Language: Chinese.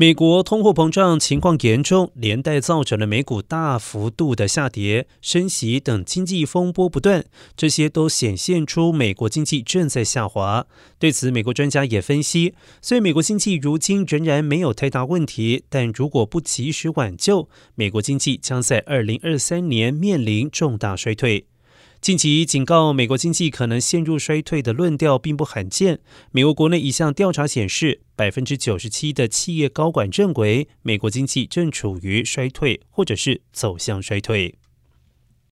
美国通货膨胀情况严重，连带造成了美股大幅度的下跌，升息等经济风波不断，这些都显现出美国经济正在下滑。对此，美国专家也分析，虽然美国经济如今仍然没有太大问题，但如果不及时挽救，美国经济将在二零二三年面临重大衰退。近期警告美国经济可能陷入衰退的论调并不罕见。美国国内一项调查显示，百分之九十七的企业高管认为美国经济正处于衰退或者是走向衰退。